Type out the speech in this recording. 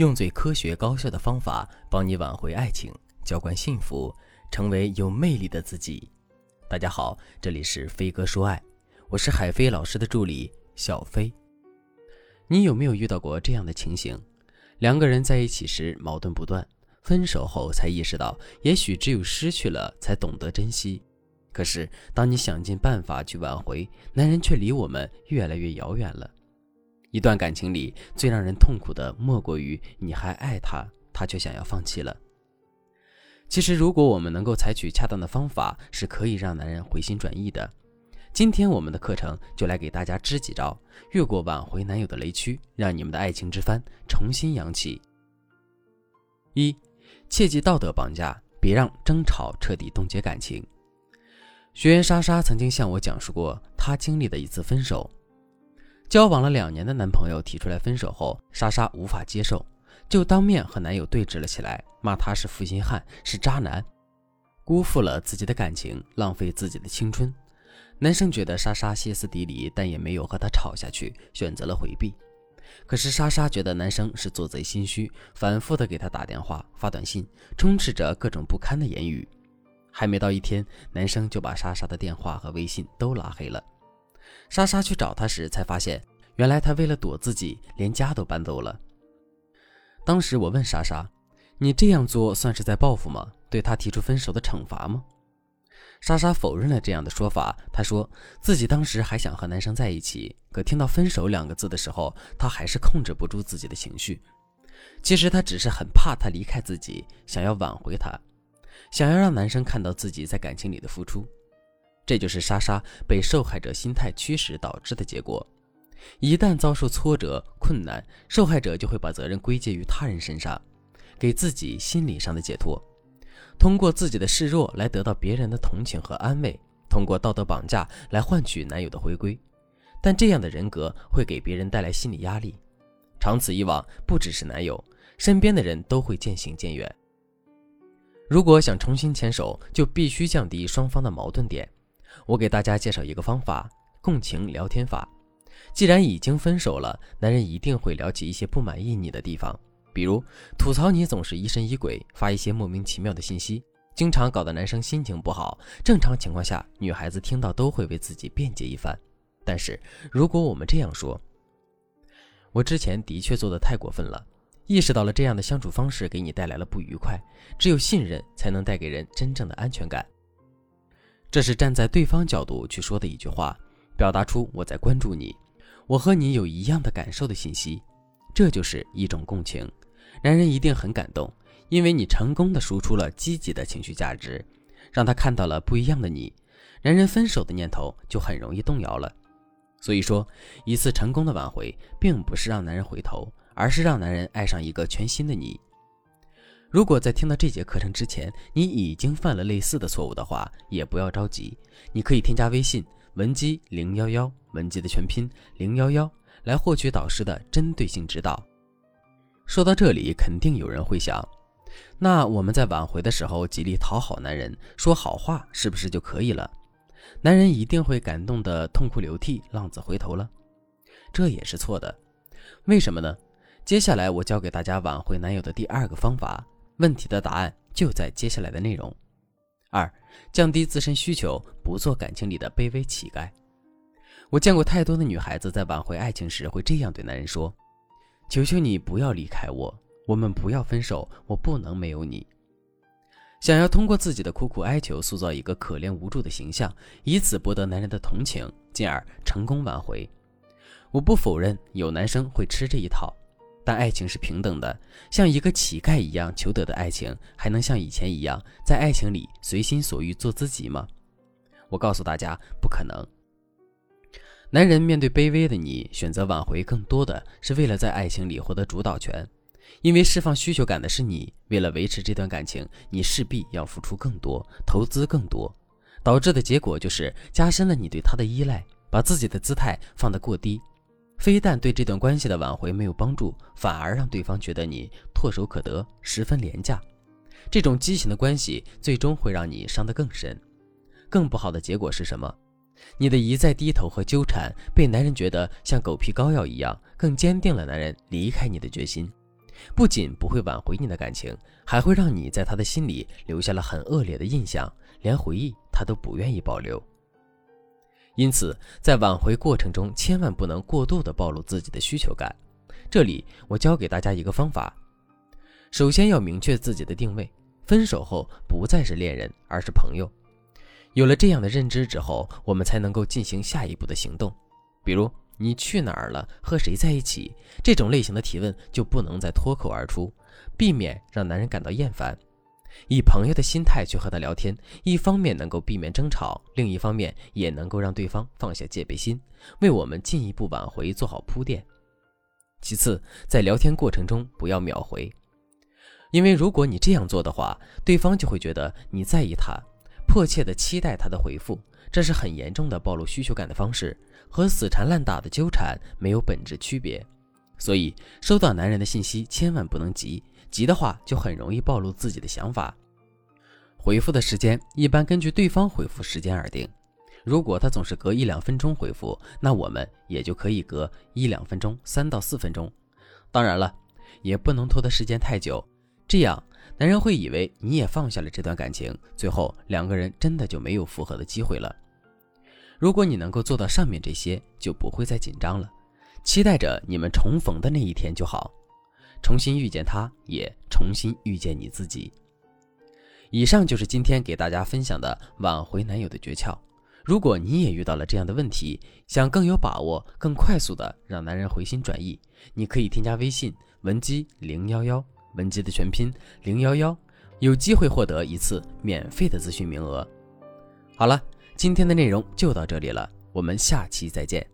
用最科学高效的方法帮你挽回爱情，浇灌幸福，成为有魅力的自己。大家好，这里是飞哥说爱，我是海飞老师的助理小飞。你有没有遇到过这样的情形？两个人在一起时矛盾不断，分手后才意识到，也许只有失去了才懂得珍惜。可是当你想尽办法去挽回，男人却离我们越来越遥远了。一段感情里最让人痛苦的，莫过于你还爱他，他却想要放弃了。其实，如果我们能够采取恰当的方法，是可以让男人回心转意的。今天我们的课程就来给大家支几招，越过挽回男友的雷区，让你们的爱情之帆重新扬起。一，切忌道德绑架，别让争吵彻底冻结感情。学员莎莎曾经向我讲述过她经历的一次分手。交往了两年的男朋友提出来分手后，莎莎无法接受，就当面和男友对峙了起来，骂他是负心汉，是渣男，辜负了自己的感情，浪费自己的青春。男生觉得莎莎歇斯底里，但也没有和他吵下去，选择了回避。可是莎莎觉得男生是做贼心虚，反复的给他打电话、发短信，充斥着各种不堪的言语。还没到一天，男生就把莎莎的电话和微信都拉黑了。莎莎去找他时，才发现原来他为了躲自己，连家都搬走了。当时我问莎莎：“你这样做算是在报复吗？对他提出分手的惩罚吗？”莎莎否认了这样的说法。她说自己当时还想和男生在一起，可听到“分手”两个字的时候，她还是控制不住自己的情绪。其实她只是很怕他离开自己，想要挽回他，想要让男生看到自己在感情里的付出。这就是莎莎被受害者心态驱使导致的结果。一旦遭受挫折、困难，受害者就会把责任归结于他人身上，给自己心理上的解脱，通过自己的示弱来得到别人的同情和安慰，通过道德绑架来换取男友的回归。但这样的人格会给别人带来心理压力，长此以往，不只是男友，身边的人都会渐行渐远。如果想重新牵手，就必须降低双方的矛盾点。我给大家介绍一个方法——共情聊天法。既然已经分手了，男人一定会聊起一些不满意你的地方，比如吐槽你总是疑神疑鬼，发一些莫名其妙的信息，经常搞得男生心情不好。正常情况下，女孩子听到都会为自己辩解一番。但是如果我们这样说：“我之前的确做得太过分了，意识到了这样的相处方式给你带来了不愉快，只有信任才能带给人真正的安全感。”这是站在对方角度去说的一句话，表达出我在关注你，我和你有一样的感受的信息，这就是一种共情。男人一定很感动，因为你成功的输出了积极的情绪价值，让他看到了不一样的你，男人分手的念头就很容易动摇了。所以说，一次成功的挽回，并不是让男人回头，而是让男人爱上一个全新的你。如果在听到这节课程之前，你已经犯了类似的错误的话，也不要着急，你可以添加微信文姬零幺幺，文姬的全拼零幺幺，来获取导师的针对性指导。说到这里，肯定有人会想，那我们在挽回的时候极力讨好男人，说好话是不是就可以了？男人一定会感动的痛哭流涕，浪子回头了？这也是错的。为什么呢？接下来我教给大家挽回男友的第二个方法。问题的答案就在接下来的内容。二，降低自身需求，不做感情里的卑微乞丐。我见过太多的女孩子在挽回爱情时会这样对男人说：“求求你不要离开我，我们不要分手，我不能没有你。”想要通过自己的苦苦哀求塑造一个可怜无助的形象，以此博得男人的同情，进而成功挽回。我不否认有男生会吃这一套。但爱情是平等的，像一个乞丐一样求得的爱情，还能像以前一样在爱情里随心所欲做自己吗？我告诉大家，不可能。男人面对卑微的你，选择挽回，更多的是为了在爱情里获得主导权，因为释放需求感的是你。为了维持这段感情，你势必要付出更多，投资更多，导致的结果就是加深了你对他的依赖，把自己的姿态放得过低。非但对这段关系的挽回没有帮助，反而让对方觉得你唾手可得，十分廉价。这种畸形的关系最终会让你伤得更深。更不好的结果是什么？你的一再低头和纠缠，被男人觉得像狗皮膏药一样，更坚定了男人离开你的决心。不仅不会挽回你的感情，还会让你在他的心里留下了很恶劣的印象，连回忆他都不愿意保留。因此，在挽回过程中，千万不能过度的暴露自己的需求感。这里，我教给大家一个方法：首先要明确自己的定位，分手后不再是恋人，而是朋友。有了这样的认知之后，我们才能够进行下一步的行动。比如，你去哪儿了？和谁在一起？这种类型的提问就不能再脱口而出，避免让男人感到厌烦。以朋友的心态去和他聊天，一方面能够避免争吵，另一方面也能够让对方放下戒备心，为我们进一步挽回做好铺垫。其次，在聊天过程中不要秒回，因为如果你这样做的话，对方就会觉得你在意他，迫切的期待他的回复，这是很严重的暴露需求感的方式，和死缠烂打的纠缠没有本质区别。所以，收到男人的信息千万不能急。急的话，就很容易暴露自己的想法。回复的时间一般根据对方回复时间而定。如果他总是隔一两分钟回复，那我们也就可以隔一两分钟，三到四分钟。当然了，也不能拖的时间太久，这样男人会以为你也放下了这段感情，最后两个人真的就没有复合的机会了。如果你能够做到上面这些，就不会再紧张了，期待着你们重逢的那一天就好。重新遇见他，也重新遇见你自己。以上就是今天给大家分享的挽回男友的诀窍。如果你也遇到了这样的问题，想更有把握、更快速的让男人回心转意，你可以添加微信文姬零幺幺，文姬的全拼零幺幺，有机会获得一次免费的咨询名额。好了，今天的内容就到这里了，我们下期再见。